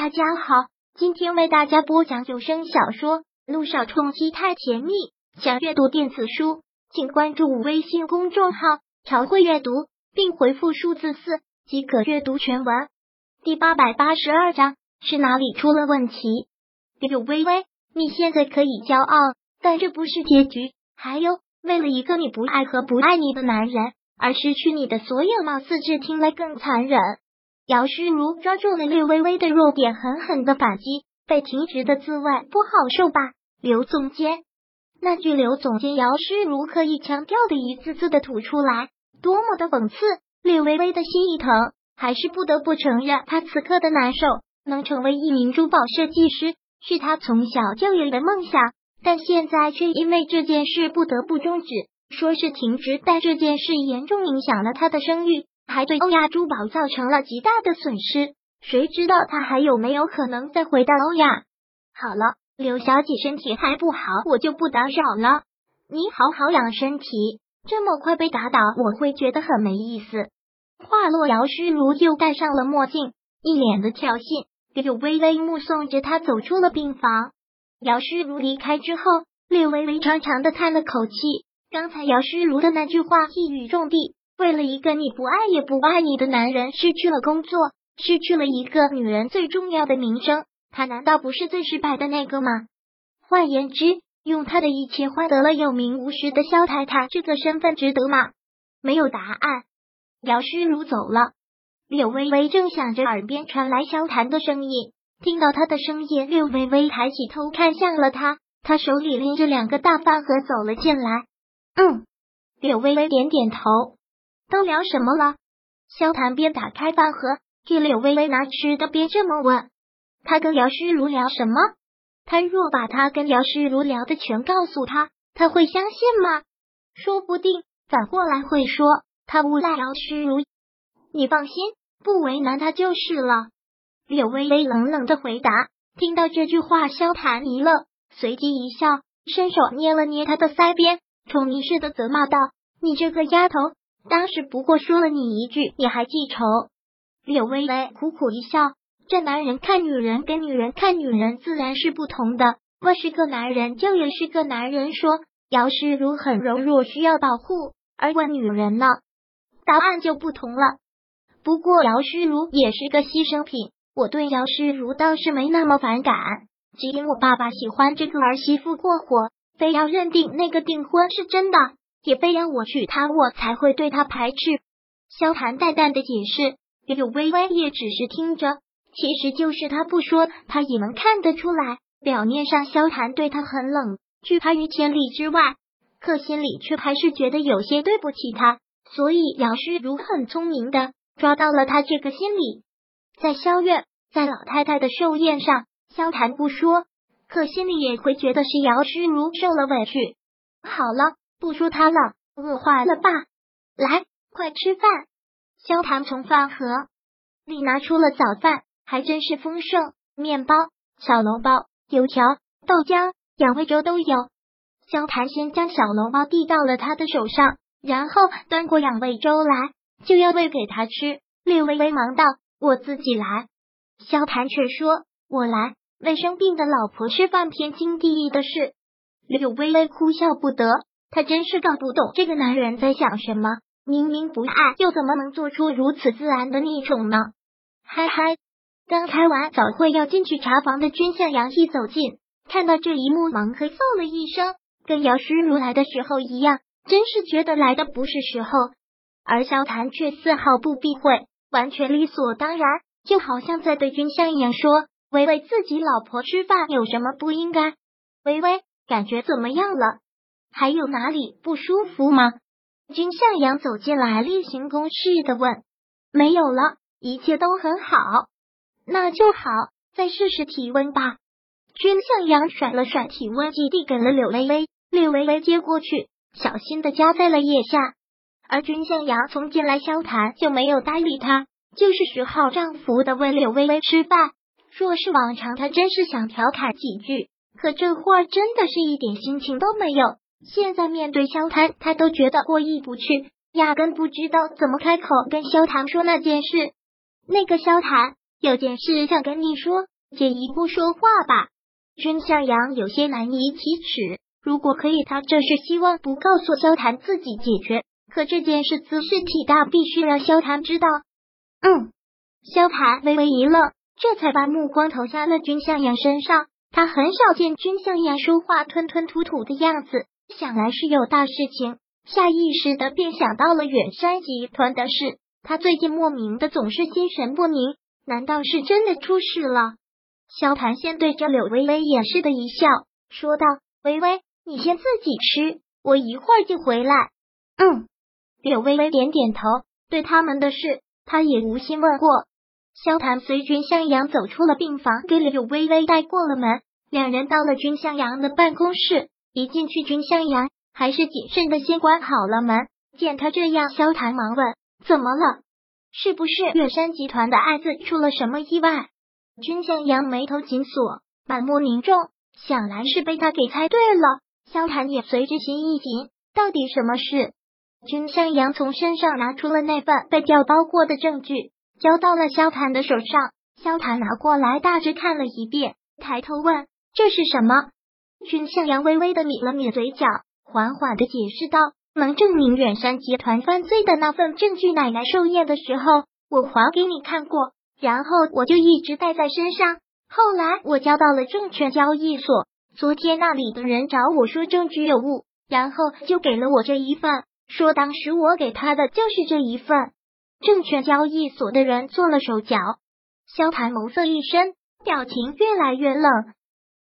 大家好，今天为大家播讲有声小说《路上冲击太甜蜜》。想阅读电子书，请关注微信公众号“朝会阅读”，并回复数字四即可阅读全文。第八百八十二章是哪里出了问题？柳微微，你现在可以骄傲，但这不是结局。还有，为了一个你不爱和不爱你的男人而失去你的所有，貌似这听来更残忍。姚诗如抓住了略微微的弱点，狠狠的反击。被停职的滋味不好受吧？刘总监，那句刘总监姚诗如刻意强调的一字字的吐出来，多么的讽刺！略微微的心一疼，还是不得不承认，她此刻的难受。能成为一名珠宝设计师，是她从小就有的梦想，但现在却因为这件事不得不终止。说是停职，但这件事严重影响了她的声誉。还对欧亚珠宝造成了极大的损失，谁知道他还有没有可能再回到欧亚？好了，刘小姐身体还不好，我就不打扰了。你好好养身体，这么快被打倒，我会觉得很没意思。话落，姚诗如又戴上了墨镜，一脸的挑衅。柳微微目送着他走出了病房。姚诗如离开之后，柳微微长长的叹了口气。刚才姚诗如的那句话一语中的。为了一个你不爱也不爱你的男人，失去了工作，失去了一个女人最重要的名声，他难道不是最失败的那个吗？换言之，用他的一切换得了有名无实的萧太太这个身份，值得吗？没有答案。姚诗如走了，柳微微正想着，耳边传来萧谈的声音。听到他的声音，柳微微抬起头看向了他，他手里拎着两个大饭盒走了进来。嗯，柳微微点点头。都聊什么了？萧谈边打开饭盒给柳微微拿吃的，边这么问。他跟姚诗如聊什么？他若把他跟姚诗如聊的全告诉他，他会相信吗？说不定反过来会说他诬赖姚诗如。你放心，不为难他就是了。柳微微冷冷的回答。听到这句话，萧谈一愣，随即一笑，伸手捏了捏他的腮边，宠溺似的责骂道：“你这个丫头！”当时不过说了你一句，你还记仇？柳微微苦苦一笑，这男人看女人跟女人看女人自然是不同的。问是个男人，就也是个男人。说姚诗如很柔弱，需要保护，而问女人呢，答案就不同了。不过姚诗如也是个牺牲品，我对姚诗如倒是没那么反感，只因我爸爸喜欢这个儿媳妇过火，非要认定那个订婚是真的。也非要我娶她，我才会对她排斥。萧谈淡淡的解释，柳微微也只是听着。其实就是他不说，他也能看得出来。表面上萧谈对他很冷，拒他于千里之外，可心里却还是觉得有些对不起他。所以姚诗如很聪明的抓到了他这个心理。在萧院，在老太太的寿宴上，萧谈不说，可心里也会觉得是姚诗如受了委屈。好了。不说他了，饿坏了吧？来，快吃饭。萧谈从饭盒里拿出了早饭，还真是丰盛，面包、小笼包、油条、豆浆、养胃粥都有。萧谈先将小笼包递到了他的手上，然后端过养胃粥来，就要喂给他吃。略微微忙道：“我自己来。”萧谈却说：“我来。”为生病的老婆吃饭，天经地义的事。柳微微哭笑不得。他真是搞不懂这个男人在想什么，明明不爱，又怎么能做出如此自然的溺宠呢？嗨嗨，刚开完早会要进去查房的君向阳一走近，看到这一幕，忙咳嗽了一声，跟姚诗如来的时候一样，真是觉得来的不是时候。而萧谈却丝毫不避讳，完全理所当然，就好像在对君向阳说：“微微自己老婆吃饭有什么不应该？”微微感觉怎么样了？还有哪里不舒服吗？君向阳走进来，例行公事的问：“没有了，一切都很好。”那就好，再试试体温吧。君向阳甩了甩体温计，递给了柳微微。柳微微接过去，小心的夹在了腋下。而君向阳从进来相谈就没有搭理他，就是十号丈夫的喂柳微微吃饭。若是往常，他真是想调侃几句，可这会儿真的是一点心情都没有。现在面对萧谈，他都觉得过意不去，压根不知道怎么开口跟萧谈说那件事。那个萧谈有件事想跟你说，借一步说话吧。君向阳有些难以启齿。如果可以，他这是希望不告诉萧谈自己解决。可这件事姿势体大，必须让萧谈知道。嗯，萧谈微微一愣，这才把目光投向了君向阳身上。他很少见君向阳说话吞吞吐吐的样子，想来是有大事情。下意识的便想到了远山集团的事。他最近莫名的总是心神不宁，难道是真的出事了？萧谭先对着柳微微掩饰的一笑，说道：“微微。”你先自己吃，我一会儿就回来。嗯，柳微微点点头。对他们的事，他也无心问过。萧谭随君向阳走出了病房，给柳微微带过了门。两人到了君向阳的办公室，一进去，君向阳还是谨慎的先关好了门。见他这样，萧谈忙问：“怎么了？是不是月山集团的爱子出了什么意外？”君向阳眉头紧锁，满目凝重，想来是被他给猜对了。萧谈也随之心一紧，到底什么事？君向阳从身上拿出了那份被调包过的证据，交到了萧谈的手上。萧谈拿过来，大致看了一遍，抬头问：“这是什么？”君向阳微微的抿了抿嘴角，缓缓的解释道：“能证明远山集团犯罪的那份证据，奶奶寿宴的时候我还给你看过，然后我就一直带在身上。后来我交到了证券交易所。”昨天那里的人找我说证据有误，然后就给了我这一份，说当时我给他的就是这一份。证券交易所的人做了手脚。萧谈眸色一深，表情越来越冷。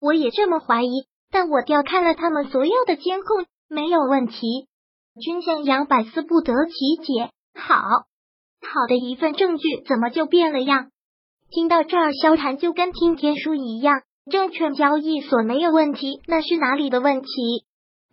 我也这么怀疑，但我调看了他们所有的监控，没有问题。君向阳百思不得其解。好好的一份证据，怎么就变了样？听到这儿，萧谈就跟听天书一样。证券交易所没有问题，那是哪里的问题？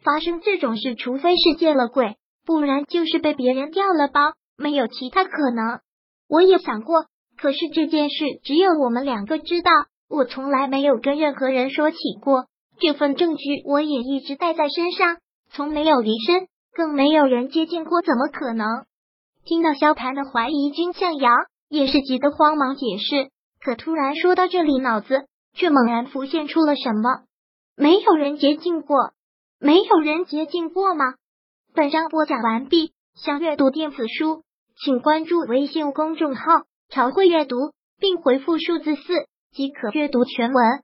发生这种事，除非是见了鬼，不然就是被别人调了包，没有其他可能。我也想过，可是这件事只有我们两个知道，我从来没有跟任何人说起过。这份证据我也一直带在身上，从没有离身，更没有人接近过，怎么可能？听到萧盘的怀疑，君向阳也是急得慌忙解释，可突然说到这里，脑子。却猛然浮现出了什么？没有人接近过，没有人接近过吗？本章播讲完毕。想阅读电子书，请关注微信公众号“朝会阅读”，并回复数字四即可阅读全文。